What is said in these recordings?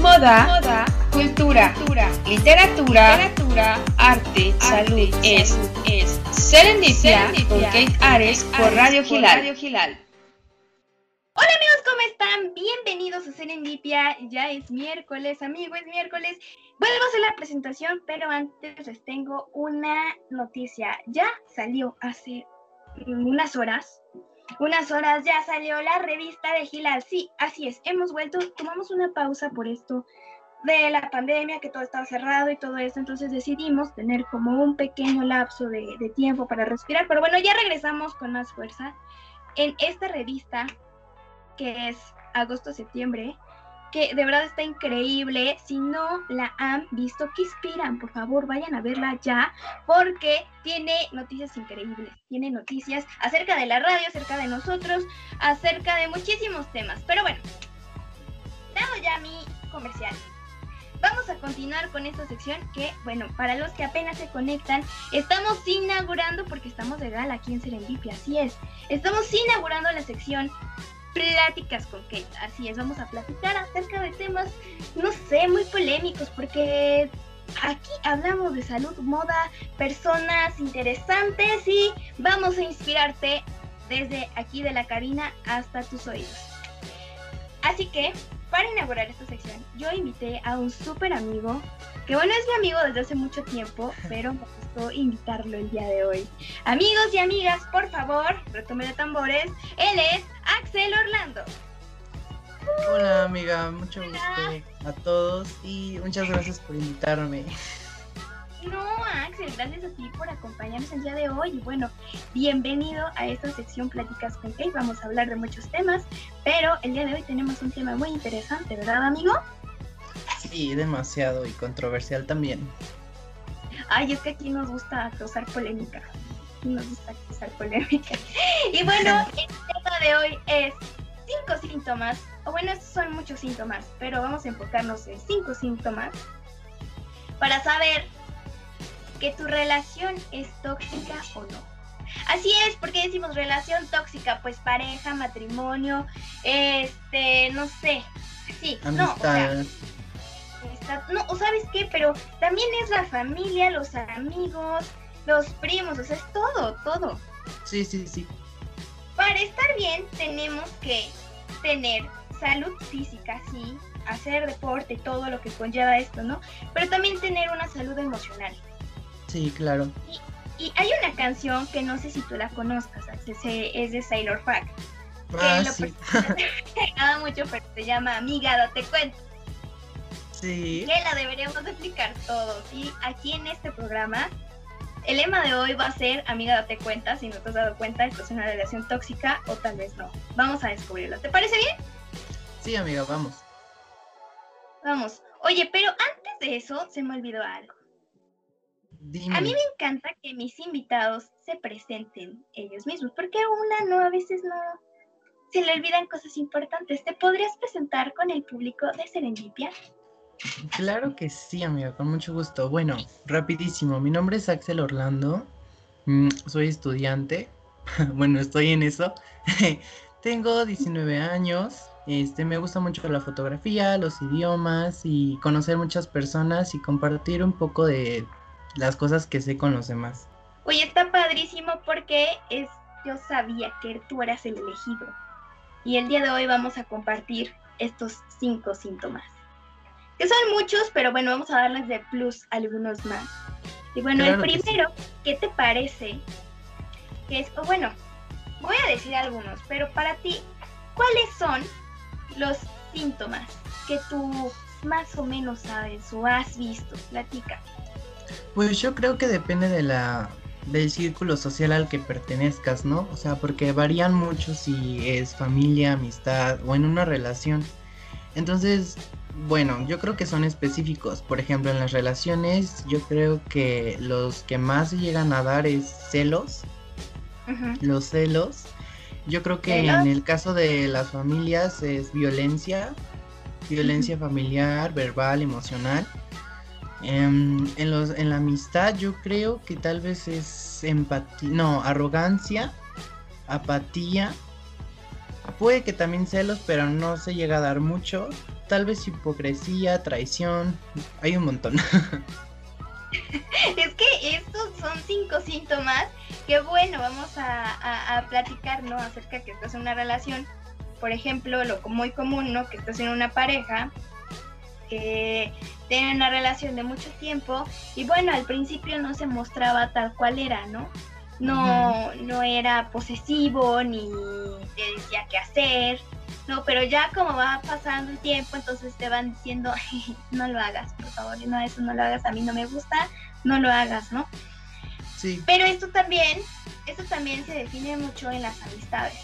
moda, moda cultura, literatura, literatura, arte, salud, es, es Serendipia, con Kate Ares por Radio Gilal. Hola amigos, ¿cómo están? Bienvenidos a Serendipia. Ya es miércoles, amigos, es miércoles. Vuelvo a hacer la presentación, pero antes les tengo una noticia. Ya salió hace unas horas. Unas horas ya salió la revista de Gilal. Sí, así es. Hemos vuelto, tomamos una pausa por esto de la pandemia, que todo estaba cerrado y todo eso, entonces decidimos tener como un pequeño lapso de, de tiempo para respirar, pero bueno, ya regresamos con más fuerza en esta revista que es agosto-septiembre, que de verdad está increíble. Si no la han visto, que inspiran? Por favor, vayan a verla ya, porque tiene noticias increíbles. Tiene noticias acerca de la radio, acerca de nosotros, acerca de muchísimos temas. Pero bueno, dado ya mi comercial. Vamos a continuar con esta sección que, bueno, para los que apenas se conectan, estamos inaugurando, porque estamos de gala aquí en Serendipia, así es, estamos inaugurando la sección Pláticas con Kate, así es, vamos a platicar acerca de temas, no sé, muy polémicos, porque aquí hablamos de salud, moda, personas interesantes y vamos a inspirarte desde aquí de la cabina hasta tus oídos. Así que para inaugurar esta sección, yo invité a un súper amigo, que bueno, es mi amigo desde hace mucho tiempo, pero me gustó invitarlo el día de hoy. Amigos y amigas, por favor, retome de tambores, él es Axel Orlando. Hola amiga, mucho gusto a todos y muchas gracias por invitarme. No, Axel, gracias a ti por acompañarnos el día de hoy. Y bueno, bienvenido a esta sección Pláticas con Kate. Vamos a hablar de muchos temas, pero el día de hoy tenemos un tema muy interesante, ¿verdad, amigo? Sí, demasiado y controversial también. Ay, es que aquí nos gusta causar polémica. Aquí nos gusta causar polémica. Y bueno, el tema de hoy es cinco síntomas, o bueno, estos son muchos síntomas, pero vamos a enfocarnos en cinco síntomas para saber que tu relación es tóxica o no. Así es, porque decimos relación tóxica, pues pareja, matrimonio, este, no sé, sí, no, o sea, no, o sabes qué, pero también es la familia, los amigos, los primos, o sea, es todo, todo. Sí, sí, sí. Para estar bien tenemos que tener salud física, sí, hacer deporte, todo lo que conlleva esto, ¿no? Pero también tener una salud emocional. Sí, claro. Y, hay una canción que no sé si tú la conozcas, es de Sailor. Ah, que sí. me mucho, pero se llama Amiga, date cuenta. Sí. Que la deberíamos explicar todos. Y aquí en este programa, el lema de hoy va a ser Amiga, date cuenta. Si no te has dado cuenta, esto es una relación tóxica o tal vez no. Vamos a descubrirlo. ¿Te parece bien? Sí, amiga, vamos. Vamos. Oye, pero antes de eso, se me olvidó algo. A mí me encanta que mis invitados se presenten ellos mismos, porque a una no, a veces no se le olvidan cosas importantes. ¿Te podrías presentar con el público de Serendipia? Claro que sí, amiga, con mucho gusto. Bueno, rapidísimo, mi nombre es Axel Orlando, mm, soy estudiante, bueno, estoy en eso. Tengo 19 años, este, me gusta mucho la fotografía, los idiomas y conocer muchas personas y compartir un poco de las cosas que sé con los demás. Oye, está padrísimo porque es, yo sabía que tú eras el elegido. Y el día de hoy vamos a compartir estos cinco síntomas. Que son muchos, pero bueno, vamos a darles de plus algunos más. Y bueno, el primero, ¿qué te parece? Que es, bueno, voy a decir algunos, pero para ti, ¿cuáles son los síntomas que tú más o menos sabes o has visto? Platica. Pues yo creo que depende de la del círculo social al que pertenezcas, ¿no? O sea, porque varían mucho si es familia, amistad o en una relación. Entonces, bueno, yo creo que son específicos. Por ejemplo, en las relaciones, yo creo que los que más llegan a dar es celos. Los celos. Yo creo que en el caso de las familias es violencia, violencia familiar, verbal, emocional. Em, en, los, en la amistad yo creo que tal vez es empatía, no, arrogancia, apatía, puede que también celos, pero no se llega a dar mucho. Tal vez hipocresía, traición, hay un montón. es que estos son cinco síntomas que bueno, vamos a, a, platicar, ¿no? Acerca que estás en una relación, por ejemplo, lo muy común, ¿no? Que estás en una pareja que tiene una relación de mucho tiempo y bueno, al principio no se mostraba tal cual era, ¿no? No, no era posesivo ni te decía qué hacer, no, pero ya como va pasando el tiempo, entonces te van diciendo, no lo hagas, por favor, no, eso no lo hagas, a mí no me gusta, no lo hagas, ¿no? Sí. Pero esto también, esto también se define mucho en las amistades.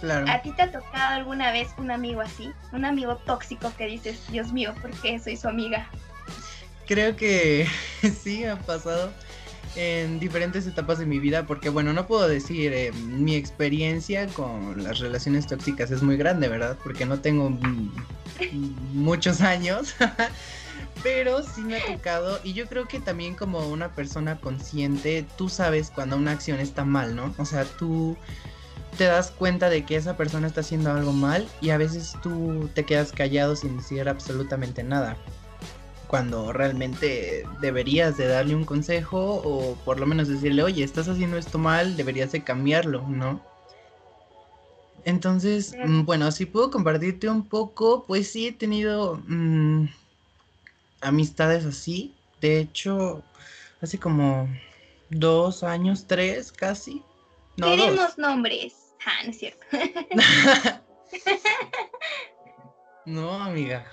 Claro. ¿A ti te ha tocado alguna vez un amigo así? Un amigo tóxico que dices, Dios mío, ¿por qué soy su amiga? Creo que sí, ha pasado en diferentes etapas de mi vida, porque bueno, no puedo decir, eh, mi experiencia con las relaciones tóxicas es muy grande, ¿verdad? Porque no tengo muchos años, pero sí me ha tocado y yo creo que también como una persona consciente, tú sabes cuando una acción está mal, ¿no? O sea, tú te das cuenta de que esa persona está haciendo algo mal y a veces tú te quedas callado sin decir absolutamente nada cuando realmente deberías de darle un consejo o por lo menos decirle, oye, estás haciendo esto mal, deberías de cambiarlo, ¿no? Entonces, mm, bueno, si puedo compartirte un poco, pues sí he tenido mm, amistades así. De hecho, hace como dos años, tres casi. No, Queremos nombres. Ah, no es cierto. no, amiga.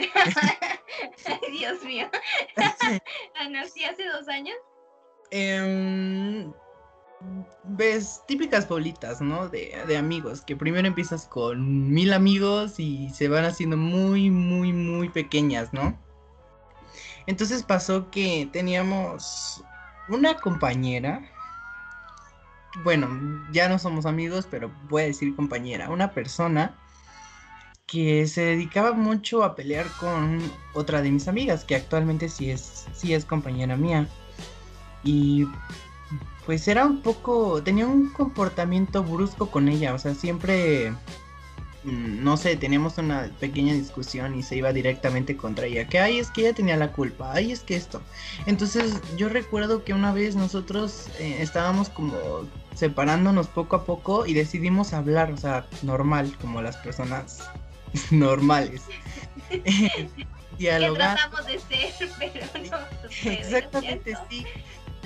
Dios mío. ¿Nací hace dos años? Em, ves típicas bolitas, ¿no? De, de, amigos, que primero empiezas con mil amigos y se van haciendo muy, muy, muy pequeñas, ¿no? Entonces pasó que teníamos una compañera, bueno, ya no somos amigos, pero voy a decir compañera, una persona que se dedicaba mucho a pelear con otra de mis amigas, que actualmente sí es, sí es compañera mía. Y pues era un poco, tenía un comportamiento brusco con ella, o sea, siempre, mm, no sé, teníamos una pequeña discusión y se iba directamente contra ella, que ay, es que ella tenía la culpa, ay, es que esto. Entonces yo recuerdo que una vez nosotros eh, estábamos como separándonos poco a poco y decidimos hablar, o sea, normal, como las personas normales. Dialogar. Que tratamos de ser, pero no. Exactamente, sí.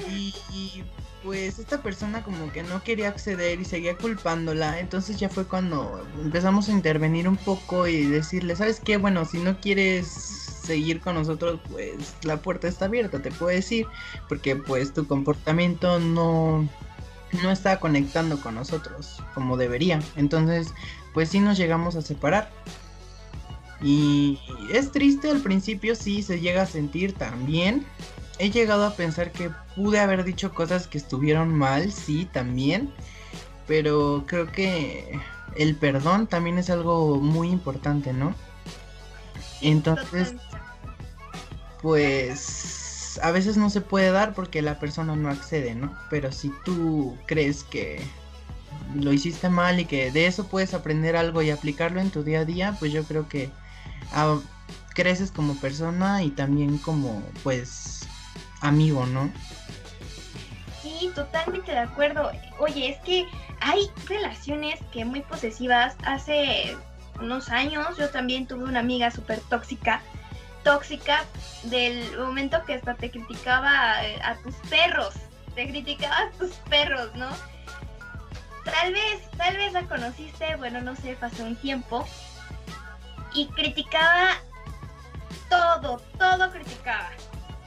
Y, pues esta persona como que no quería acceder y seguía culpándola. Entonces ya fue cuando empezamos a intervenir un poco y decirle, ¿sabes qué? Bueno, si no quieres seguir con nosotros, pues la puerta está abierta, te puedo decir. Porque pues tu comportamiento no, no está conectando con nosotros como debería. Entonces pues sí nos llegamos a separar. Y es triste al principio, sí, se llega a sentir también. He llegado a pensar que pude haber dicho cosas que estuvieron mal, sí, también. Pero creo que el perdón también es algo muy importante, ¿no? Entonces, pues a veces no se puede dar porque la persona no accede, ¿no? Pero si tú crees que lo hiciste mal y que de eso puedes aprender algo y aplicarlo en tu día a día, pues yo creo que ah, creces como persona y también como pues amigo, ¿no? Sí, totalmente de acuerdo. Oye, es que hay relaciones que muy posesivas. Hace unos años yo también tuve una amiga súper tóxica. Tóxica del momento que hasta te criticaba eh, a tus perros. Te criticaba a tus perros, ¿no? Tal vez, tal vez la conociste, bueno, no sé, pasó un tiempo, y criticaba todo, todo criticaba.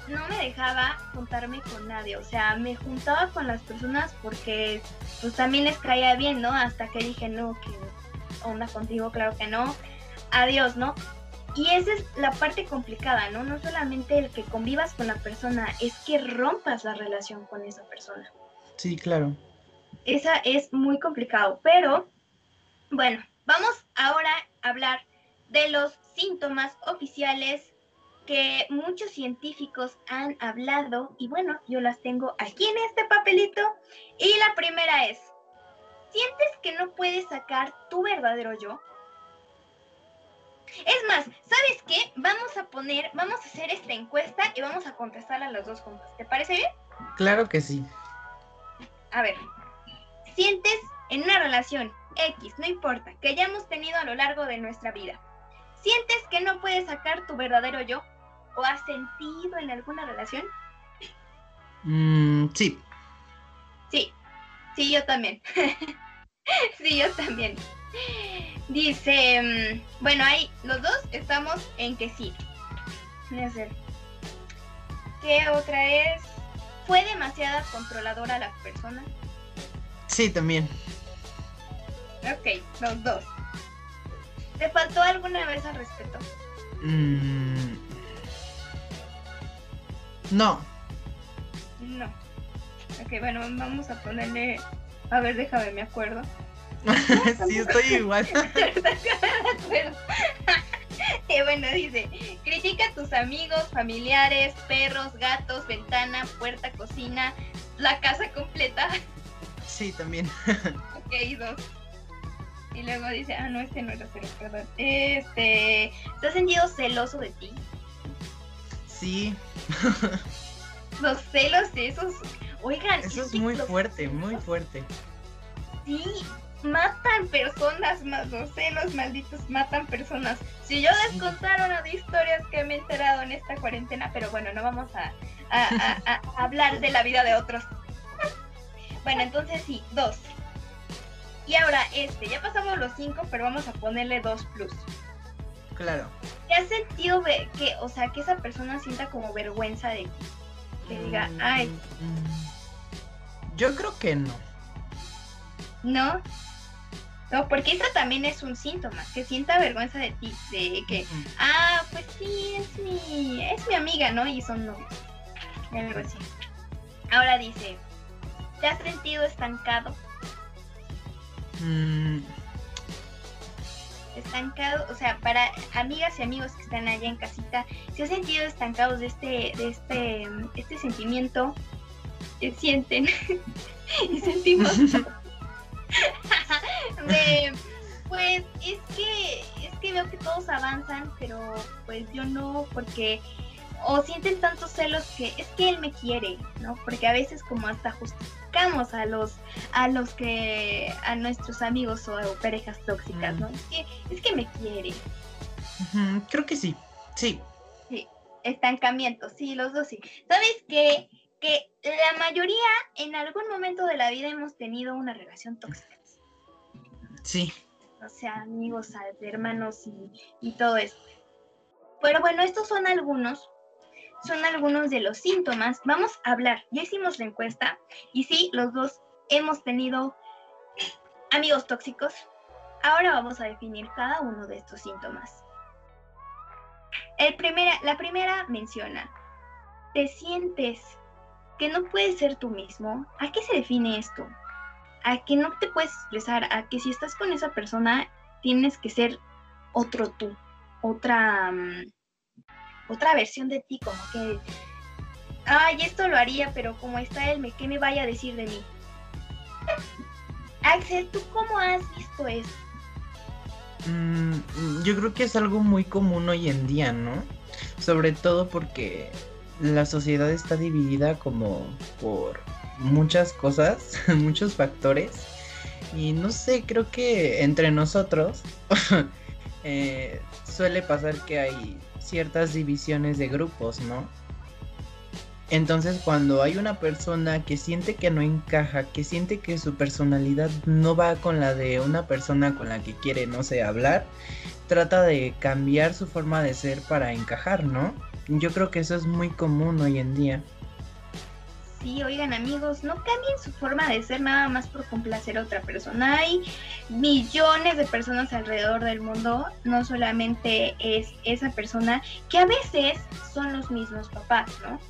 No me dejaba juntarme con nadie, o sea, me juntaba con las personas porque pues también les caía bien, ¿no? Hasta que dije, no, que onda contigo, claro que no, adiós, ¿no? Y esa es la parte complicada, ¿no? No solamente el que convivas con la persona, es que rompas la relación con esa persona. Sí, claro esa es muy complicado, pero bueno, vamos ahora a hablar de los síntomas oficiales que muchos científicos han hablado y bueno, yo las tengo aquí en este papelito y la primera es ¿sientes que no puedes sacar tu verdadero yo? Es más, ¿sabes qué? Vamos a poner, vamos a hacer esta encuesta y vamos a contestar a las dos juntas. ¿Te parece bien? Claro que sí. A ver, ¿sientes en una relación X, no importa, que hayamos tenido a lo largo de nuestra vida? ¿Sientes que no puedes sacar tu verdadero yo? ¿O has sentido en alguna relación? Mm, sí. Sí, sí, yo también. sí, yo también. Dice, mm, bueno, ahí los dos estamos en que sí. ¿Qué otra es? ¿Fue demasiada controladora la persona? Sí, también. Ok, los dos. ¿Te faltó alguna vez al respeto? Mm, no. No. Ok, bueno, vamos a ponerle... A ver, déjame, me acuerdo. sí, estoy igual. y bueno, dice, critica a tus amigos, familiares, perros, gatos, ventana, puerta, cocina, la casa completa. Sí, también. ok, dos. Y luego dice, ah, no, este no era cero, perdón. Este, ¿te has sentido celoso de ti? Sí. Los celos, esos, oigan. Eso es muy fuerte, muy fuerte. Sí, matan personas, más los celos malditos matan personas. Si yo les contara una de historias que me he enterado en esta cuarentena, pero bueno, no vamos a, hablar de la vida de otros. Bueno, entonces sí, dos. Y ahora este, ya pasamos los cinco, pero vamos a ponerle dos plus. Claro. ¿Te has sentido que, o sea, que esa persona sienta como vergüenza de ti? Que diga, mm, ay. Yo creo que no. ¿No? No, porque eso también es un síntoma, que sienta vergüenza de ti, de que, ah, pues sí, es mi, es mi amiga, ¿no? Y son novios. Algo así. Ahora dice, ¿te has sentido estancado? Mm. Estancado, o sea, para amigas y amigos que están allá en casita, ¿se han sentido estancados de este, de este, este sentimiento? que sienten y sentimos pues es que es que veo que todos avanzan, pero pues yo no, porque o sienten tantos celos que es que él me quiere, ¿no? Porque a veces como hasta justificamos a los a los que a nuestros amigos o, parejas tóxicas, ¿no? Es que es que me quiere. creo que sí. Sí. Sí. Estancamiento, sí, los dos sí. ¿Sabes qué? Que la mayoría en algún momento de la vida hemos tenido una relación tóxica. Sí. O sea, amigos, hermanos y, todo eso. Pero bueno, estos son algunos, son algunos de los síntomas. Vamos a hablar, ya hicimos la encuesta y sí, los dos hemos tenido amigos tóxicos. Ahora vamos a definir cada uno de estos síntomas. El primera, la primera menciona, te sientes que no puedes ser tú mismo. ¿A qué se define esto? a que no te puedes expresar, a que si estás con esa persona tienes que ser otro tú, otra, mm, otra versión de ti, como que, ay, esto lo haría, pero como está él, ¿qué me vaya a decir de mí? Axel, ¿tú cómo has visto eso? Mm, yo creo que es algo muy común hoy en día, ¿no? Sobre todo porque la sociedad está dividida como por muchas cosas, muchos factores. Y no sé, creo que entre nosotros eh, suele pasar que hay ciertas divisiones de grupos, ¿no? Entonces cuando hay una persona que siente que no encaja, que siente que su personalidad no va con la de una persona con la que quiere, no sé, hablar, trata de cambiar su forma de ser para encajar, ¿no? Yo creo que eso es muy común hoy en día. Sí, oigan amigos, no cambien su forma de ser nada más por complacer a otra persona. Hay millones de personas alrededor del mundo, no solamente es esa persona, que a veces son los mismos papás, ¿no?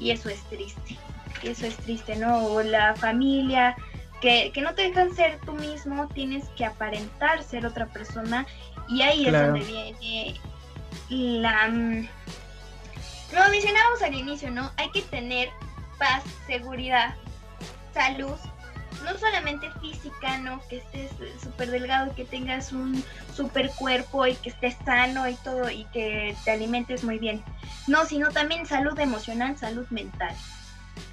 Y eso es triste, eso es triste, ¿no? O la familia, que, no te dejan ser tú mismo, tienes que aparentar ser otra persona y ahí es donde viene la... Mm, lo mencionábamos al inicio, ¿no? Hay que tener paz, seguridad, salud, no solamente física, ¿no? Que estés súper delgado, que tengas un súper cuerpo y que estés sano y todo y que te alimentes muy bien. No, sino también salud emocional, salud mental.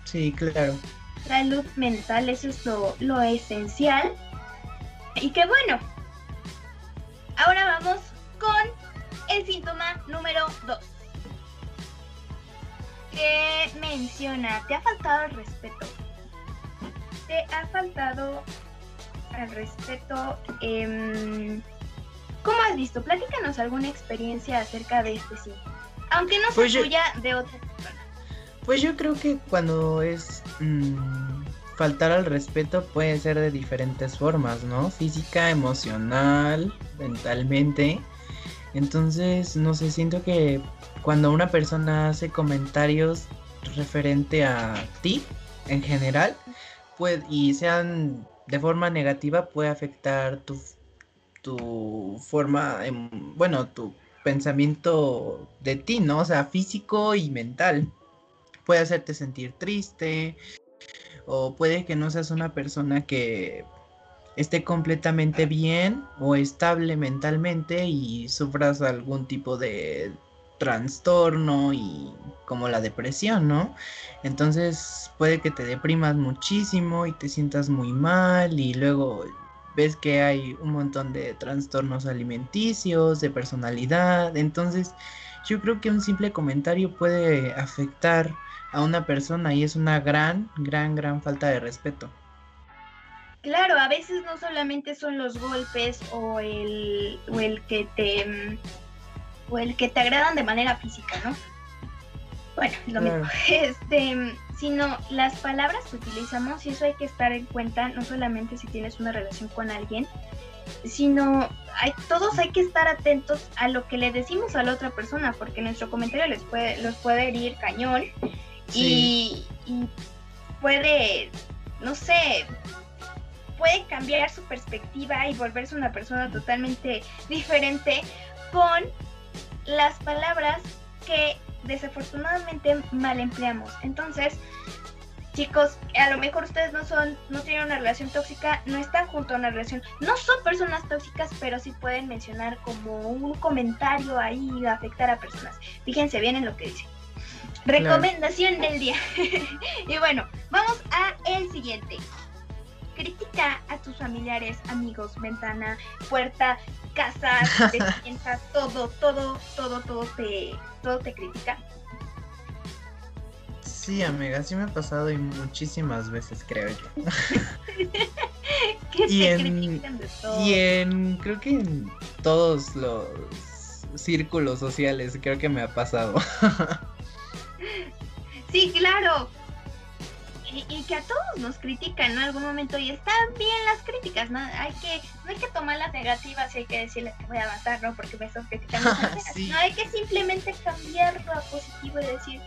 Sí, claro. Salud mental, eso es lo, lo esencial. Y que bueno, ahora vamos con el síntoma número 2 que menciona, te ha faltado el respeto. Te ha faltado el respeto. Eh, ¿Cómo has visto? Platícanos alguna experiencia acerca de este sí. Aunque no sea Pues yo- tuya, de otra persona. Pues yo creo que cuando es mm, faltar al respeto puede ser de diferentes formas, ¿no? Física, emocional, mentalmente. Entonces, no sé, siento que cuando una persona hace comentarios referente a ti en general, puede, y sean de forma negativa, puede afectar tu, tu forma, bueno, tu pensamiento de ti, ¿no? O sea, físico y mental puede hacerte sentir triste o puede que no seas una persona que esté completamente bien o estable mentalmente y sufras algún tipo de trastorno y como la depresión, ¿no? Entonces puede que te deprimas muchísimo y te sientas muy mal y luego ves que hay un montón de trastornos alimenticios, de personalidad, entonces yo creo que un simple comentario puede afectar a una persona y es una gran, gran, gran falta de respeto. Claro, a veces no solamente son los golpes o el, o el que te mm, o el que te agradan de manera física, ¿no? Bueno, lo mismo. Este, mm, sino las palabras que utilizamos y eso hay que estar en cuenta, no solamente si tienes una relación con alguien, sino hay, todos hay que estar atentos a lo que le decimos a la otra persona, porque nuestro comentario les puede, los puede herir cañón y, y puede, no sé, puede cambiar su perspectiva y volverse una persona totalmente diferente con las palabras que desafortunadamente mal empleamos. Entonces, chicos, a lo mejor ustedes no son, no tienen una relación tóxica, no están junto a una relación, no son personas tóxicas, pero sí pueden mencionar como un comentario ahí y afectar a personas. Fíjense bien en lo que dice. Recomendación del día. y bueno, vamos a el siguiente. Critica a tus familiares, amigos, ventana, puerta, casa, despensa, todo, todo, todo, todo te, todo te critica. Sí, amiga, sí me ha pasado y muchísimas veces, creo yo. Que Y te en- critican de todo. Y en, creo que en todos los círculos sociales, creo que me ha pasado. Sí, claro. Y, y que a todos nos critican en algún momento y están bien las críticas, ¿no? Hay que, no hay que tomar las negativas y hay que decirle que voy a matar, ¿no? Porque me estás criticando. Sí. No hay que simplemente cambiarlo a positivo y decir,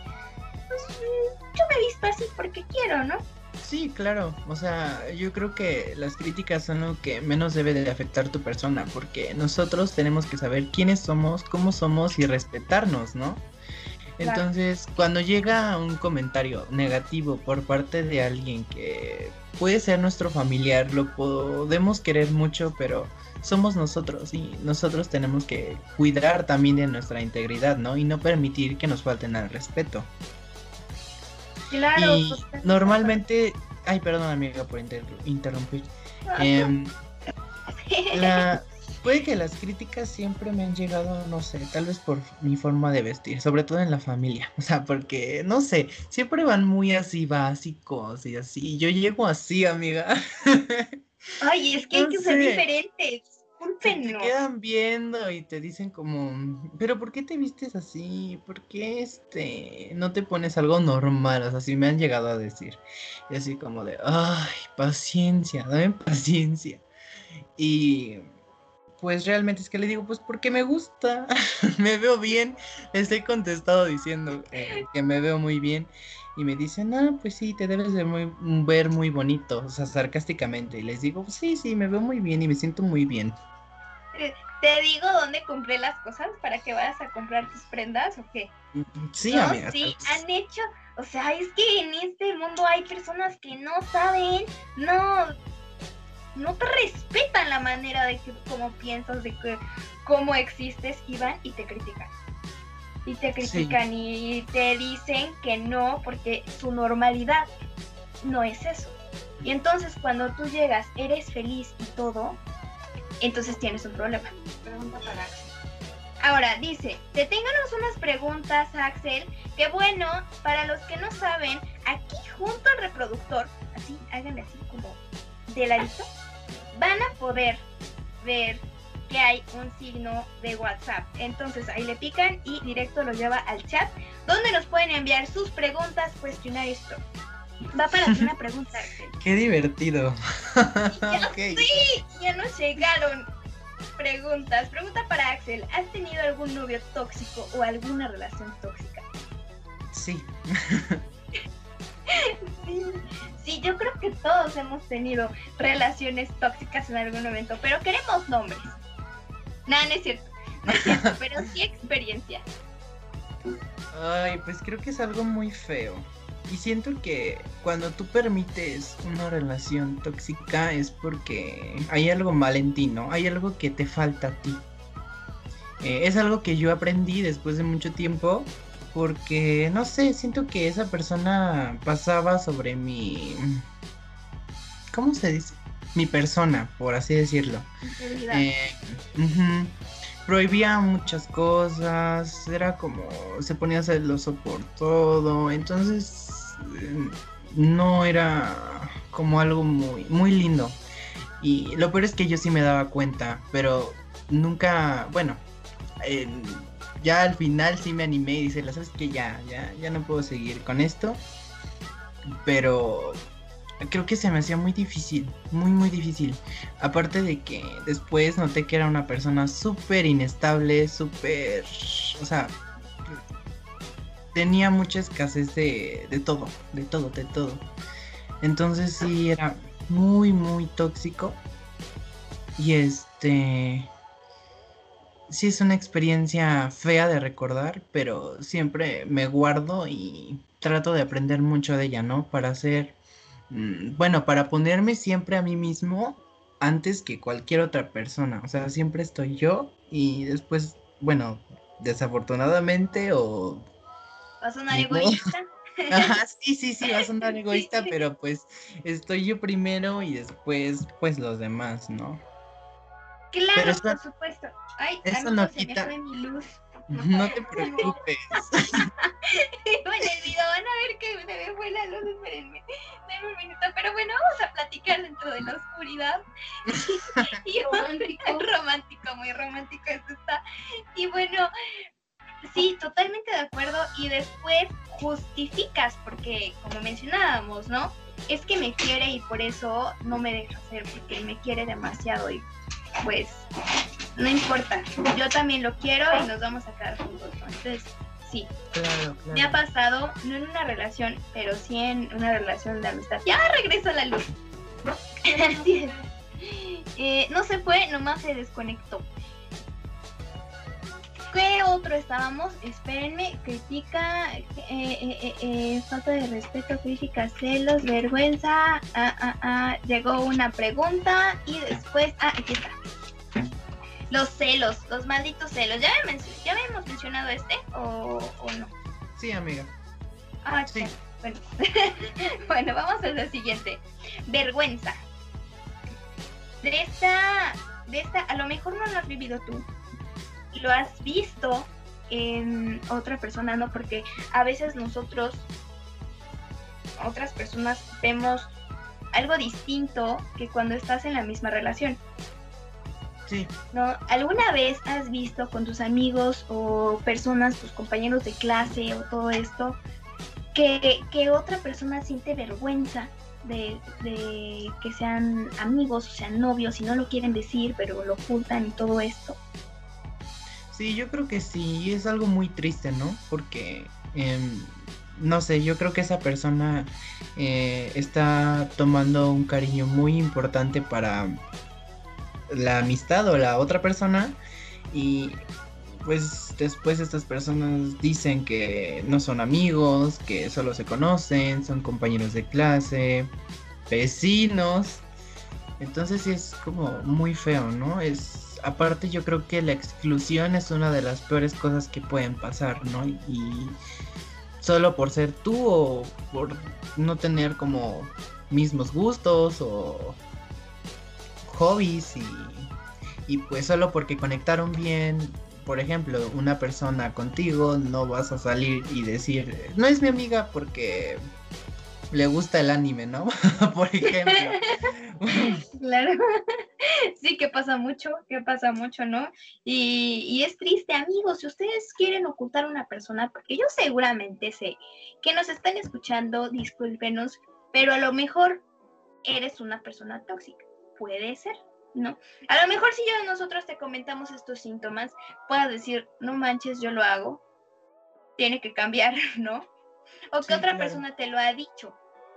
pues yo me he visto así porque quiero, ¿no? Sí, claro. O sea, yo creo que las críticas son lo que menos debe de afectar tu persona, porque nosotros tenemos que saber quiénes somos, cómo somos y respetarnos, ¿no? Entonces, cuando llega un comentario negativo por parte de alguien que puede ser nuestro familiar, lo podemos querer mucho, pero somos nosotros y nosotros tenemos que cuidar también de nuestra integridad, ¿no? Y no permitir que nos falten al respeto. Claro. y totalmente. normalmente, ay, perdón amiga por inter- interrumpir. Em, la, puede que las críticas siempre me han llegado, no sé, tal vez por mi forma de vestir, sobre todo en la familia. O sea, porque, no sé, siempre van muy así básicos y así. Yo llego así, amiga. Ay, es que hay que ser diferentes. Te Discúlpenos. quedan viendo y te dicen como, pero ¿por qué te vistes así? ¿Por qué este no te pones algo normal? O sea, sí me han llegado a decir. Y así como de, ay, paciencia, dame paciencia. Y pues realmente es que le digo, pues porque me gusta, me veo bien. He contestado diciendo eh, que me veo muy bien. Y me dicen, ah, pues sí, te debes de muy- ver muy bonito, o sea, sarcásticamente. Y les digo, sí, sí, me veo muy bien y me siento muy bien. ¿Te digo dónde compré las cosas para que vayas a comprar tus prendas o qué? Sí, No, amiga. sí, han hecho, o sea, es que en este mundo hay personas que no saben, no, no te respetan la manera de que, cómo piensas, de que, cómo existes y van y te critican. Y te critican y te dicen que no, porque su normalidad no es eso. Y entonces cuando tú llegas, eres feliz y todo, entonces tienes un problema. Pregunta para Axel. Ahora, dice, deténganos unas preguntas, Axel, que bueno, para los que no saben, aquí junto al reproductor, así, háganle así como de ladito, van a poder ver que hay un signo de WhatsApp. Entonces ahí le pican y directo lo lleva al chat, donde nos pueden enviar sus preguntas, cuestionarios. todo. Va para hacer una pregunta, Axel. Qué divertido. Ya sí, ya nos llegaron preguntas. Pregunta para Axel. ¿Has tenido algún novio tóxico o alguna relación tóxica? Sí. Sí, sí, yo creo que todos hemos tenido relaciones tóxicas en algún momento, pero queremos nombres. No, no es cierto. No es cierto, pero sí experiencia. Ay, pues creo que es algo muy feo. Y siento que cuando tú permites una relación tóxica es porque hay algo mal en ti, ¿no? Hay algo que te falta a ti. Eh, es algo que yo aprendí después de mucho tiempo porque, no sé, siento que esa persona pasaba sobre mi... ¿Cómo se dice? Mi persona, por así decirlo. Eh, ujú. Prohibía muchas cosas, era como, se ponía celoso por todo, entonces eh, no era como algo muy, muy lindo. Y lo peor es que yo sí me daba cuenta, pero nunca, bueno, en- ya al final sí me animé y dice, sabes que ya, ya, ya no puedo seguir con esto, pero creo que se me hacía muy difícil, muy, muy difícil. Aparte de que después noté que era una persona súper inestable, súper... O sea, tenía mucha escasez de, de todo, de todo, de todo. Entonces sí era muy, muy tóxico. Y este... Sí es una experiencia fea de recordar, pero siempre me guardo y trato de aprender mucho de ella, ¿no? Para hacer Mm, Bueno, para ponerme siempre a mí mismo antes que cualquier otra persona. O sea, siempre estoy yo y después, bueno, desafortunadamente o... ¿Va a sonar egoísta? Ajá, sí, sí, sí, va a sonar egoísta, pero pues estoy yo primero y después pues los demás, ¿no? Claro, Pero eso- por supuesto. Ay, eso no se me fue mi luz. No te preocupes. Bueno, el video van a ver que se me fue la luz, espérenme, denme un minuto, pero bueno, vamos a platicar dentro de la oscuridad. y romántico. romántico, muy romántico esto está. Y bueno, sí, totalmente de acuerdo. Y después justificas, porque como mencionábamos, ¿no? Es que me quiere y por eso no me deja hacer, porque me quiere demasiado y pues no importa, yo también lo quiero y nos vamos a quedar juntos. Entonces, sí, Claro, me ha pasado, no en una relación, pero sí en una relación de amistad. Ya regresó la luz. Así es. Eh, no se fue, nomás se desconectó. ¿Qué otro estábamos? Espérenme, critica, eh, eh, eh, falta de respeto, crítica, celos, vergüenza. Ah, ah, ah, llegó una pregunta y después, ah, aquí está. Los celos, los malditos celos. ¿Ya, me ya habíamos mencionado este o, o no? Sí, amiga. Ah, Sí. Bueno. bueno, vamos a la siguiente. Vergüenza. De esta, de esta, a lo mejor no lo has vivido tú. Lo has visto en otra persona, ¿no? Porque a veces nosotros, otras personas, vemos algo distinto que cuando estás en la misma relación. Sí, ¿no? ¿Alguna vez has visto con tus amigos o personas, tus compañeros de clase o todo esto, que, que otra persona siente vergüenza de, de que sean amigos o sean novios y no lo quieren decir, pero lo ocultan y todo esto? Sí, yo creo que sí, es algo muy triste, ¿no? Porque, em, no sé, yo creo que esa persona eh, está tomando un cariño muy importante para, la amistad o la otra persona y pues después estas personas dicen que no son amigos, que solo se conocen, son compañeros de clase, vecinos. Entonces sí es como muy feo, ¿no? Es aparte yo creo que la exclusión es una de las peores cosas que pueden pasar, ¿no? Y solo por ser tú o por no tener como mismos gustos o hobbies y, y pues solo porque conectaron bien por ejemplo, una persona contigo, no vas a salir y decir, no es mi amiga porque le gusta el anime, ¿no? por ejemplo. claro. Sí, que pasa mucho, que pasa mucho, ¿no? Y, y, es triste, amigos, si ustedes quieren ocultar a una persona, porque yo seguramente sé que nos están escuchando, discúlpenos, pero a lo mejor eres una persona tóxica. Puede ser, ¿no? A lo mejor si yo nosotros te comentamos estos síntomas, puedas decir, no manches, yo lo hago, tiene que cambiar, ¿no? O que otra persona te lo ha dicho,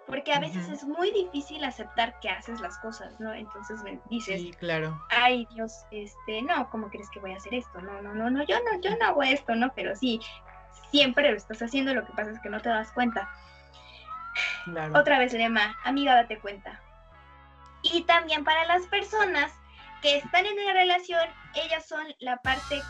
porque a veces es muy difícil aceptar que haces las cosas, ¿no? Entonces me dices, sí, claro. ay Dios, este, no, ¿cómo crees que voy a hacer esto? No, no, no, no, yo no, yo no hago esto, ¿no? Pero sí, siempre lo estás haciendo, lo que pasa es que no te das cuenta. Otra vez, Lema, amiga, date cuenta y también para las personas que están en una relación, ellas son la parte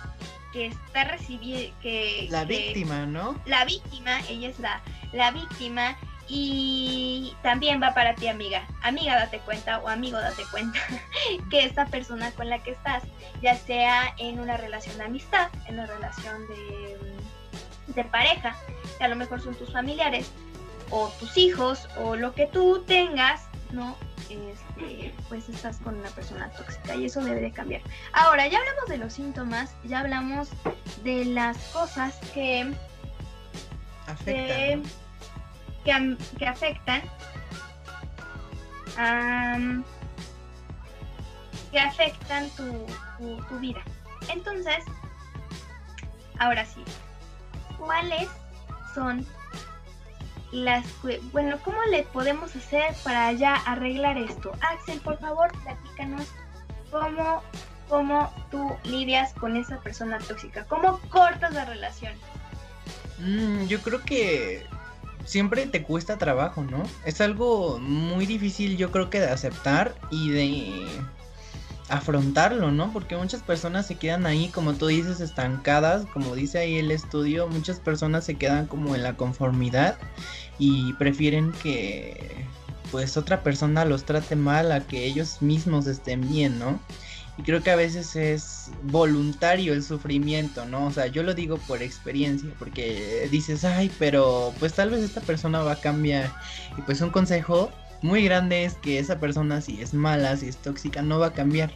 que está recibiendo, que... La víctima, ¿no? La víctima, ella es la, la víctima y también va para ti, amiga. Amiga, date cuenta o amigo, date cuenta que esta persona con la que estás, ya sea en una relación de amistad, en una relación de, de pareja, que a lo mejor son tus familiares o tus hijos o lo que tú tengas, ¿no? Este, pues estás con una persona tóxica y eso debe de cambiar. Ahora, ya hablamos de los síntomas, ya hablamos de las cosas que afectan, que, afectan que afectan tu, tu vida. Entonces, ahora sí, ¿cuáles son las bueno, ¿cómo le podemos hacer para ya arreglar esto? Axel, por favor, platícanos cómo, cómo tú lidias con esa persona tóxica, cómo cortas la relación. Mm, yo creo que siempre te cuesta trabajo, ¿no? Es algo muy difícil, yo creo que de aceptar y de afrontarlo, ¿no? Porque muchas personas se quedan ahí, como tú dices, estancadas, como dice ahí el estudio, muchas personas se quedan como en la conformidad y prefieren que pues otra persona los trate mal a que ellos mismos estén bien, ¿no? Y creo que a veces es voluntario el sufrimiento, ¿no? O sea, yo lo digo por experiencia, porque dices, ay, pero pues tal vez esta persona va a cambiar. Y pues un consejo muy grande es que esa persona si es mala, si es tóxica, no va a cambiar.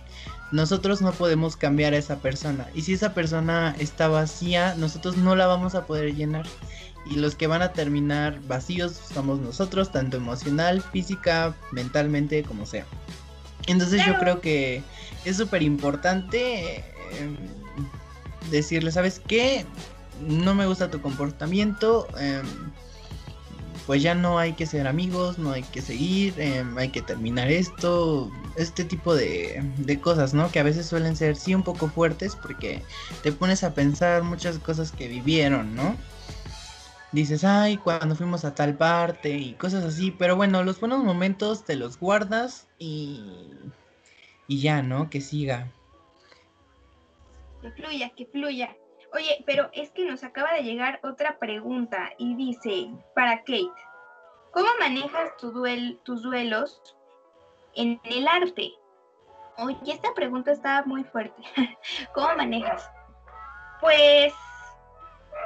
Nosotros no podemos cambiar a esa persona. Y si esa persona está vacía, nosotros no la vamos a poder llenar. Y los que van a terminar vacíos somos nosotros, tanto emocional, física, mentalmente, como sea. Entonces yo creo que es súper importante em, decirle, ¿sabes qué? No me gusta tu comportamiento. Eh, pues ya no hay que ser amigos, no hay que seguir, em, hay que terminar esto, este tipo de, de, cosas, ¿no? Que a veces suelen ser sí un poco fuertes porque te pones a pensar muchas cosas que vivieron, ¿no? Dices, ay, cuando fuimos a tal parte y cosas así, pero bueno, los buenos momentos te los guardas y, ya, ¿no? Que siga. Que fluya, que fluya. Oye, pero es que nos acaba de llegar otra pregunta y dice, para Kate, ¿cómo manejas tu tus duelos en el arte? Oye, esta pregunta está muy fuerte. ¿Cómo manejas? Pues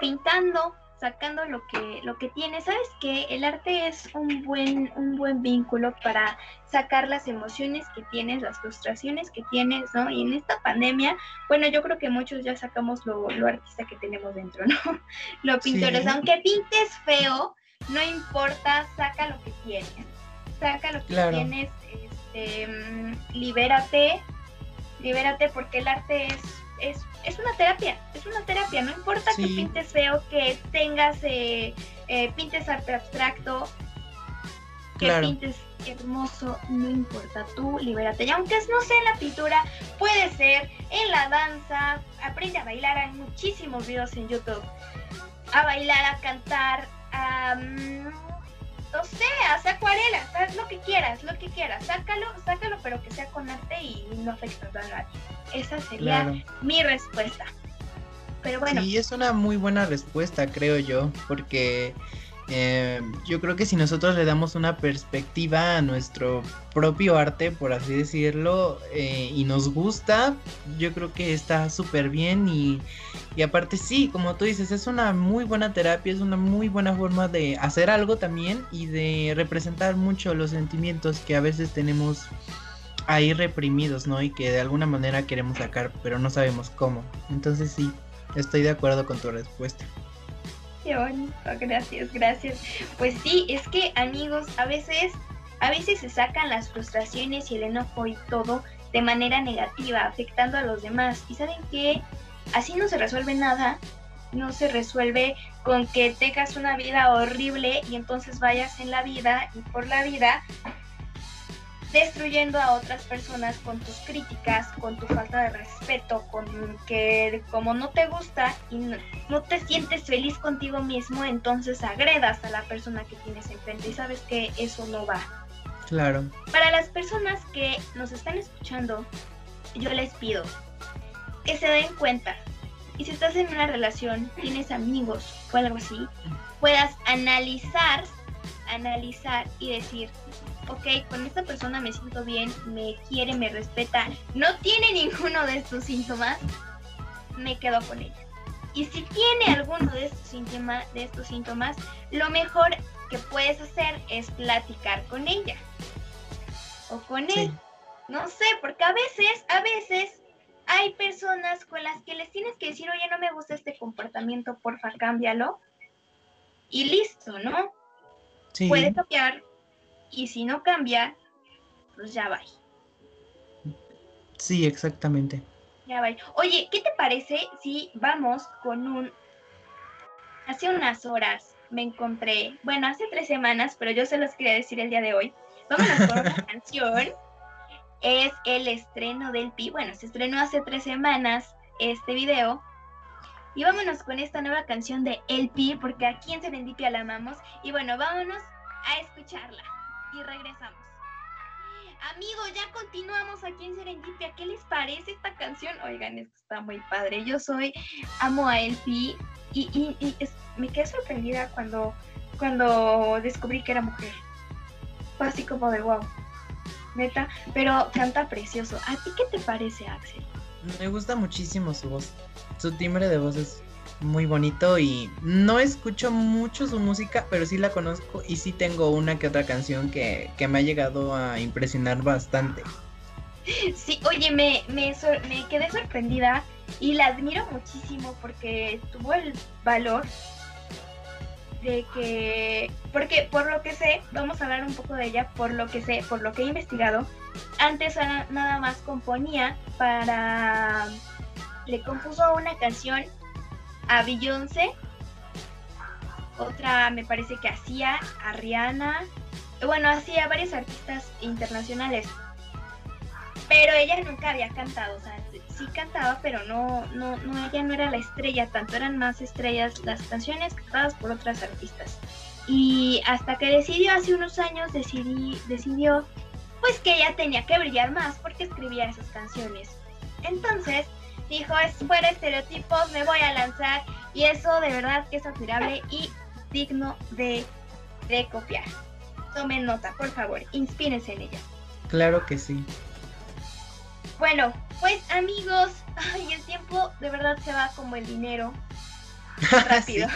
pintando, sacando lo que, lo que tiene. ¿Sabes qué? El arte es un buen, un buen vínculo para sacar las emociones que tienes, las frustraciones que tienes, ¿no? Y en esta pandemia, bueno, yo creo que muchos ya sacamos lo, lo artista que tenemos dentro, ¿no? Los pintores, aunque pintes feo, no importa, saca lo que tienes. Saca lo que tienes, este, mm, libérate, libérate porque el arte es es, es una terapia, es una terapia, no importa que pintes feo, que tengas, eh, eh, pintes arte abstracto, que pintes hermoso, no importa, tú libérate. Y aunque no sea en la pintura, puede ser en la danza, aprende a bailar, hay muchísimos videos en YouTube. A bailar, a cantar, a... No sé, haz acuarela, haz lo que quieras, lo que quieras, sácalo, sácalo, pero que sea con arte y no afectes a nadie. Esa sería mi respuesta. Pero bueno. Sí, es una muy buena respuesta, creo yo, porque eh, yo creo que si nosotros le damos una perspectiva a nuestro propio arte, por así decirlo, eh, y nos gusta, yo creo que está súper bien y, y, aparte sí, como tú dices, es una muy buena terapia, es una muy buena forma de hacer algo también y de representar mucho los sentimientos que a veces tenemos ahí reprimidos, ¿no? Y que de alguna manera queremos sacar, pero no sabemos cómo. Entonces sí, estoy de acuerdo con tu respuesta. Qué bonito, gracias, gracias. Pues sí, es que amigos, a veces, a veces se sacan las frustraciones y el enojo y todo de manera negativa, afectando a los demás. Y saben que así no se resuelve nada, no se resuelve con que tengas una vida horrible y entonces vayas en la vida y por la vida destruyendo a otras personas con tus críticas, con tu falta de respeto, con que como no te gusta y no, te sientes feliz contigo mismo, entonces agredas a la persona que tienes enfrente y sabes que eso no va. Claro. Para las personas que nos están escuchando, yo les pido que se den cuenta y si estás en una relación, tienes amigos o algo así, puedas analizar, analizar y decir, ok, con esta persona me siento bien, me quiere, me respeta, no tiene ninguno de estos síntomas, me quedo con ella. Y si tiene alguno de estos, síntomas, de estos síntomas, lo mejor que puedes hacer es platicar con ella. O con él. No sé, porque a veces, a veces hay personas con las que les tienes que decir, oye, no me gusta este comportamiento, porfa, cámbialo. Y listo, ¿no? Sí. Puede cambiar, y si no cambia, pues ya va. Sí, exactamente. Ya va. Oye, ¿qué te parece si vamos con un... Hace unas horas me encontré, bueno, hace tres semanas, pero yo se los quería decir el día de hoy. Vámonos con una canción. Es el estreno del Pi. Bueno, se estrenó hace tres semanas este video. Y vámonos con esta nueva canción de El Pi, porque aquí en Serendipia la amamos. Y bueno, vámonos a escucharla y regresamos. Amigos, ya continuamos aquí en Serendipia. ¿Qué les parece esta canción? Oigan, esto está muy padre. Yo soy, amo a Elfi y, y, me quedé sorprendida cuando, cuando descubrí que era mujer. Fue así como de wow. Neta, pero canta precioso. ¿A ti qué te parece, Axel? Me gusta muchísimo su voz. Su timbre de voz es muy bonito y no escucho mucho su música, pero sí la conozco y sí tengo una que otra canción que, me ha llegado a impresionar bastante. Sí, oye, me, me, me quedé sorprendida y la admiro muchísimo porque tuvo el valor de que, porque por lo que sé, vamos a hablar un poco de ella, por lo que sé, por lo que he investigado, antes nada más componía para, le compuso una canción a Beyoncé, otra me parece que hacía a Rihanna, bueno, hacía varios artistas internacionales. Pero ella nunca había cantado, o sea, sí cantaba, pero no, no, no, ella no era la estrella, tanto eran más estrellas las canciones cantadas por otras artistas. Y hasta que decidió hace unos años, decidí, decidió pues que ella tenía que brillar más porque escribía esas canciones. Entonces, dijo, es fuera estereotipos, me voy a lanzar y eso de verdad que es admirable y digno de, de copiar. Tomen nota, por favor, inspírense en ella. Claro que sí. Bueno, pues amigos, ay, el tiempo de verdad se va como el dinero. Rápido.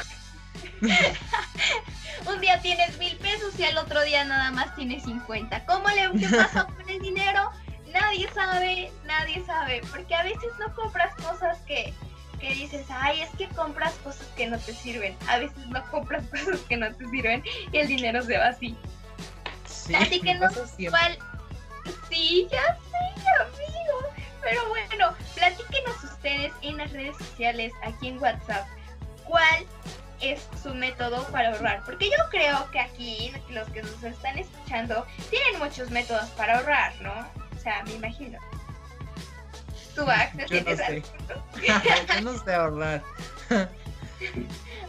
Un día tienes mil pesos y al otro día nada más tienes 50. ¿Cómo le qué pasa con el dinero? Nadie sabe, nadie sabe, porque a veces no compras cosas que, que dices, ay, es que compras cosas que no te sirven. A veces no compras cosas que no te sirven y el dinero se va así. así que no sé cuál. Sí, ya sé, amigo. Pero bueno, platíquenos ustedes en las redes sociales, aquí en WhatsApp, cuál es su método para ahorrar. Porque yo creo que aquí los que nos están escuchando tienen muchos métodos para ahorrar, ¿no? O sea, me imagino. ¿Tú, Max, Yo no tienes sé. Yo no sé ahorrar.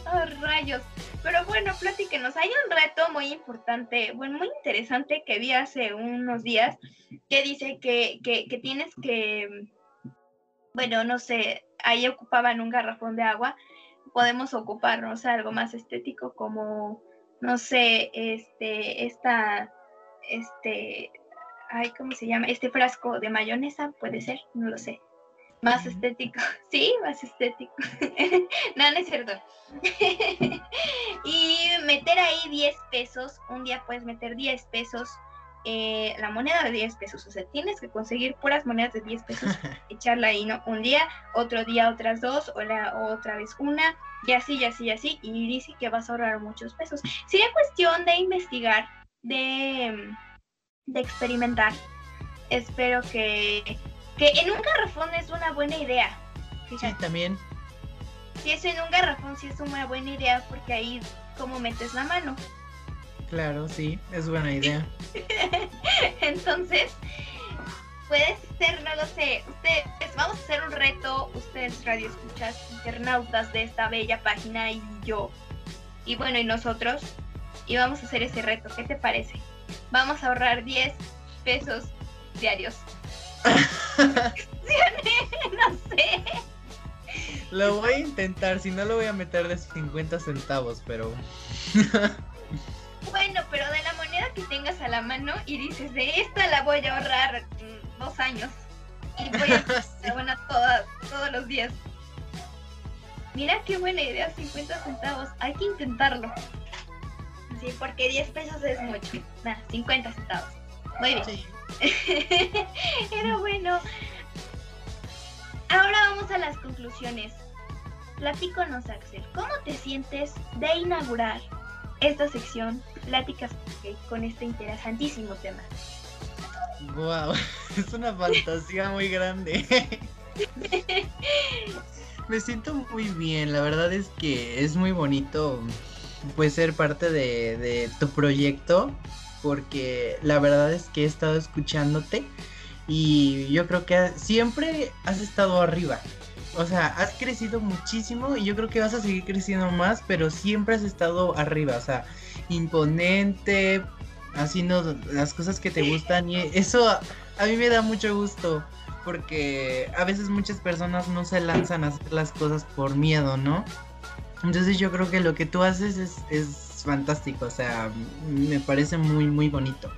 Oh, rayos. Pero bueno, platíquenos. Hay un reto muy importante, bueno, muy interesante que vi hace unos días que dice que, que, que tienes que, bueno, no sé, ahí ocupaban un garrafón de agua. Podemos ocupar, no sé, algo más estético como, no sé, este, esta, este, ay, ¿cómo se llama? Este frasco de mayonesa, puede ser, no lo sé. Más estético, sí, más estético. no, no es cierto. y meter ahí 10 pesos, un día puedes meter 10 pesos, eh, la moneda de 10 pesos, o sea, tienes que conseguir puras monedas de 10 pesos, echarla ahí, ¿no? Un día, otro día otras dos, o la, otra vez una, y así, y así, y así, y dice que vas a ahorrar muchos pesos. Sería cuestión de investigar, de, de experimentar. Espero que, que en un garrafón es una buena idea. Sí, también. si es en un garrafón, sí es una buena idea, porque ahí como metes la mano. Claro, sí, es buena idea. Entonces, puede ser, no lo sé, ustedes, vamos a hacer un reto, ustedes radio escuchas, internautas de esta bella página y yo, y bueno, y nosotros, y vamos a hacer ese reto, ¿qué te parece? Vamos a ahorrar 10 pesos diarios. no sé. Lo voy a intentar, si no lo voy a meter de 50 centavos, pero... Bueno, pero de la moneda que tengas a la mano y dices, de esta la voy a ahorrar mm, dos años. Y voy a estar buena todas, todos los días. Mira qué buena idea, 50 centavos. Hay que intentarlo. Sí, porque 10 pesos es mucho. Nah, 50 centavos. Muy bien. Sí. Pero bueno. Ahora vamos a las conclusiones. Platíconos, Axel. ¿Cómo te sientes de inaugurar esta sección Pláticas con este interesantísimo tema? Wow, es una fantasía muy grande. Me siento muy bien, la verdad es que es muy bonito pues ser parte de, de tu proyecto porque la verdad es que he estado escuchándote y yo creo que siempre has estado arriba. O sea, has crecido muchísimo y yo creo que vas a seguir creciendo más, pero siempre has estado arriba, o sea, imponente, haciendo las cosas que te gustan y eso a, a mí me da mucho gusto porque a veces muchas personas no se lanzan a hacer las cosas por miedo, ¿no? Entonces yo creo que lo que tú haces es, es fantástico, o sea, me parece muy, muy bonito.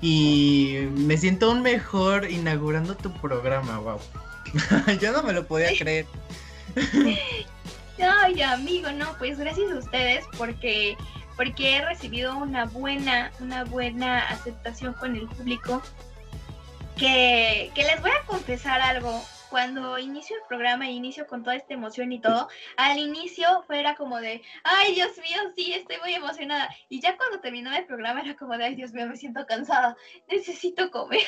Y me siento aún mejor inaugurando tu programa, wow. yo no me lo podía creer. Ay, amigo, no, pues gracias a ustedes porque porque he recibido una buena una buena aceptación con el público. Que, que les voy a confesar algo. Cuando inicio el programa e inicio con toda esta emoción y todo, al inicio fuera como de, ay Dios mío, sí, estoy muy emocionada. Y ya cuando terminó el programa era como de, ay Dios mío, me siento cansada, necesito comer.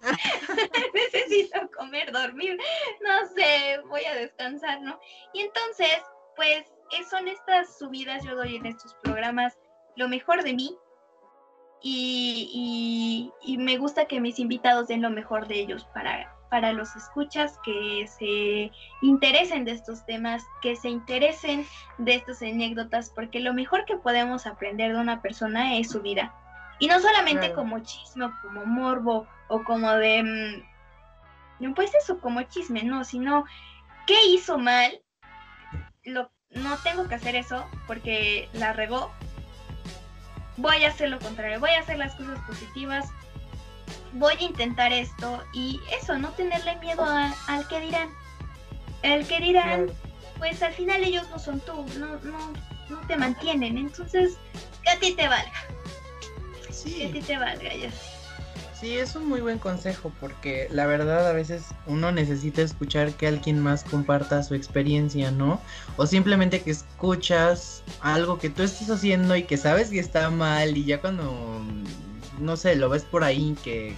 necesito comer, dormir, no sé, voy a descansar, ¿no? Y entonces, pues son estas subidas, yo doy en estos programas lo mejor de mí y, y- y me gusta que mis invitados den lo mejor de ellos para, para los escuchas, que se interesen de estos temas, que se interesen de estas anécdotas, porque lo mejor que podemos aprender de una persona es su vida. Y no solamente Claro. como chisme, o como morbo o como de... mm, no, pues eso, como chisme, no, sino qué hizo mal, lo, no tengo que hacer eso porque la regó. Voy a hacer lo contrario, voy a hacer las cosas positivas, voy a intentar esto y eso, no tenerle miedo a- al que dirán. El que dirán, pues al final ellos no son tú, no, no, no te mantienen, entonces que a ti te valga, que a ti Sí, te valga, ya. sí, es un muy buen consejo porque la verdad a veces uno necesita escuchar que alguien más comparta su experiencia, ¿no? O simplemente que escuchas algo que tú estás haciendo y que sabes que está mal y ya cuando no sé, lo ves por ahí que,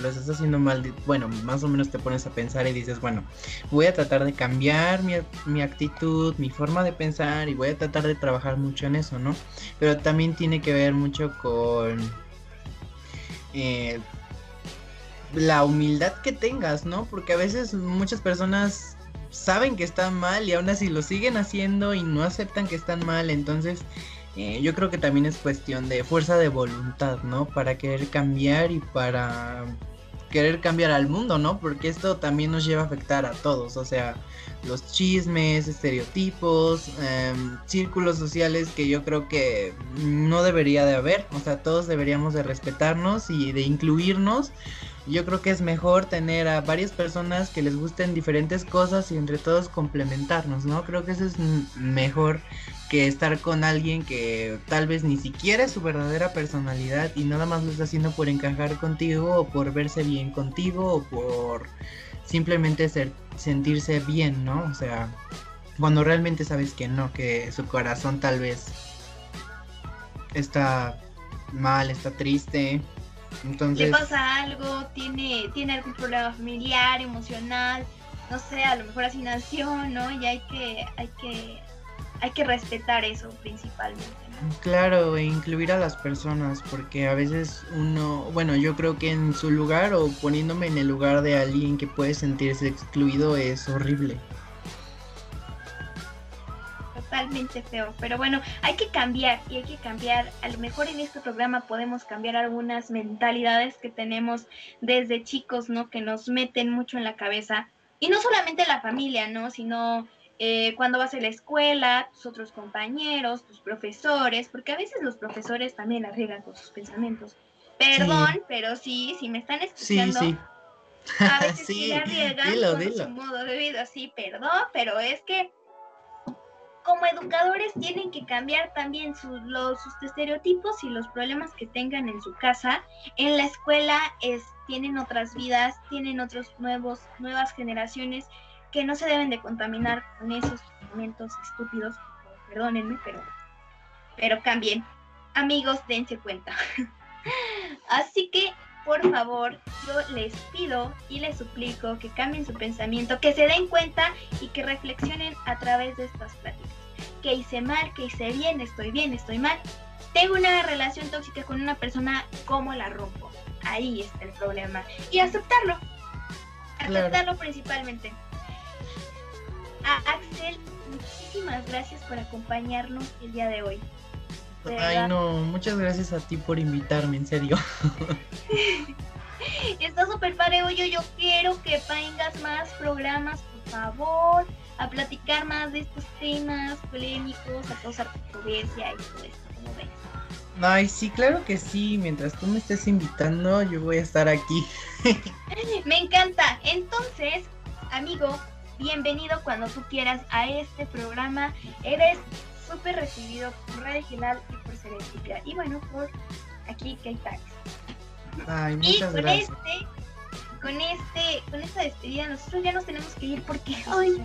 lo estás haciendo mal, bueno, más o menos te pones a pensar y dices, bueno, voy a tratar de cambiar mi, mi actitud, mi forma de pensar y voy a tratar de trabajar mucho en eso, ¿no? Pero también tiene que ver mucho con eh, la humildad que tengas, ¿no? Porque a veces muchas personas saben que están mal y aún así lo siguen haciendo y no aceptan que están mal, entonces eh, yo creo que también es cuestión de fuerza de voluntad, ¿no? Para querer cambiar y para querer cambiar al mundo, ¿no? Porque esto también nos lleva a afectar a todos, o sea, los chismes, estereotipos, em, círculos sociales que yo creo que no debería de haber, o sea, todos deberíamos de respetarnos y de incluirnos. Yo creo que es mejor tener a varias personas que les gusten diferentes cosas y entre todos complementarnos, ¿no? Creo que eso es mejor que estar con alguien que tal vez ni siquiera es su verdadera personalidad y nada más lo está haciendo por encajar contigo o por verse bien contigo o por simplemente ser, sentirse bien, ¿no? O sea, cuando realmente sabes que no, que su corazón tal vez está mal, está triste. Entonces... Le pasa algo, tiene, tiene algún problema familiar, emocional, no sé, a lo mejor así nació, ¿no? Y hay que, hay que hay que respetar eso principalmente. Claro, e incluir a las personas, porque a veces uno, bueno, yo creo que en su lugar o poniéndome en el lugar de alguien que puede sentirse excluido es horrible. Totalmente feo, pero bueno, hay que cambiar y hay que cambiar, a lo mejor en este programa podemos cambiar algunas mentalidades que tenemos desde chicos, ¿no? Que nos meten mucho en la cabeza. Y no solamente la familia, ¿no? Sino eh, cuando vas a la escuela, tus otros compañeros, tus profesores, porque a veces los profesores también arriesgan con sus pensamientos. Perdón, pero sí, si me están escuchando, sí, sí. a veces sí, arriesgan con su modo de vida, sí, perdón, pero es que como educadores tienen que cambiar también los, sus estereotipos y los problemas que tengan en su casa. En la escuela es, tienen otras vidas, tienen otros nuevos, nuevas generaciones que no se deben de contaminar con esos momentos estúpidos, perdónenme, pero, pero cambien. Amigos, dense cuenta. Así que, por favor, yo les pido y les suplico que cambien su pensamiento, que se den cuenta y que reflexionen a través de estas pláticas. ¿Qué hice mal? ¿Qué hice bien? ¿Estoy bien? ¿Estoy mal? Tengo una relación tóxica con una persona, ¿cómo la rompo? Ahí está el problema. Y aceptarlo. Aceptarlo principalmente. Axel, muchísimas gracias por acompañarnos el día de hoy. Ay, no, muchas gracias a ti por invitarme, en serio. Está súper padre, oye, yo quiero que vengas más programas, por favor, a platicar más de estos temas polémicos, a causar controversia y todo esto, ¿cómo ves? Ay, sí, claro que sí. Mientras tú me estés invitando, yo voy a estar aquí. me encanta. Entonces, amigo, bienvenido cuando tú quieras a este programa. Eres súper recibido por Radio Gilal y por Serendipia. Y bueno, por aquí k Ay, muchas y con gracias. este, con este, con esta despedida, nosotros ya nos tenemos que ir porque hoy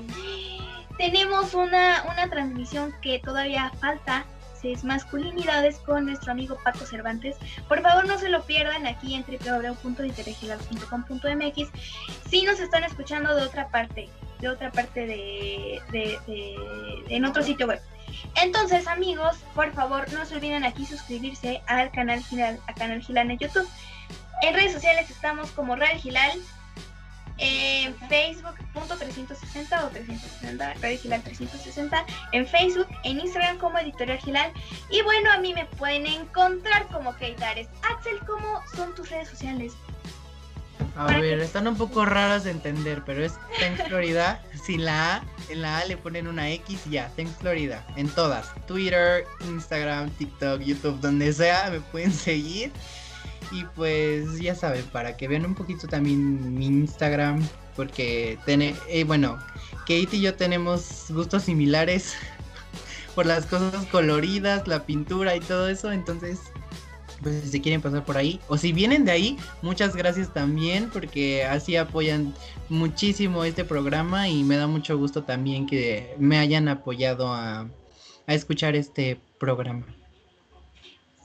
tenemos una, una transmisión que todavía falta es masculinidades con nuestro amigo Paco Cervantes. Por favor no se lo pierdan aquí en www.interregional.com.mx si nos están escuchando de otra parte, de otra parte de, en otro sitio web. Entonces amigos, por favor no se olviden aquí suscribirse al canal Gilal, a canal Gilal en YouTube. En redes sociales estamos como Real Gilal en Facebook.360 o 360, Radio Gilal 360, en Facebook, en Instagram como Editorial Gilal. Y bueno, a mí me pueden encontrar como Keitares. Axel, ¿cómo son tus redes sociales? A ver, están un poco raras de entender, pero es Thanks Florida. Sin la A, en la A le ponen una X y ya, Thanks Florida. En todas. Twitter, Instagram, TikTok, YouTube, donde sea, me pueden seguir. Y pues ya saben, para que vean un poquito también mi Instagram, porque tiene, eh, bueno, Kate y yo tenemos gustos similares por las cosas coloridas, la pintura y todo eso, entonces pues si se quieren pasar por ahí o si vienen de ahí, muchas gracias también porque así apoyan muchísimo este programa y me da mucho gusto también que me hayan apoyado a, escuchar este programa.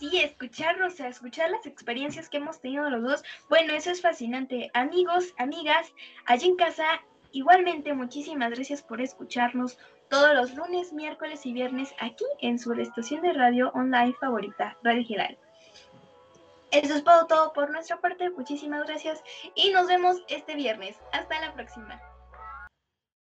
sí, escucharnos, o sea, escuchar las experiencias que hemos tenido los dos. Bueno, eso es fascinante. Amigos, amigas, allí en casa, igualmente muchísimas gracias por escucharnos todos los lunes, miércoles y viernes aquí en su estación de radio online favorita, Radio Giral. Eso es todo, por nuestra parte. Muchísimas gracias y nos vemos este viernes. Hasta la próxima.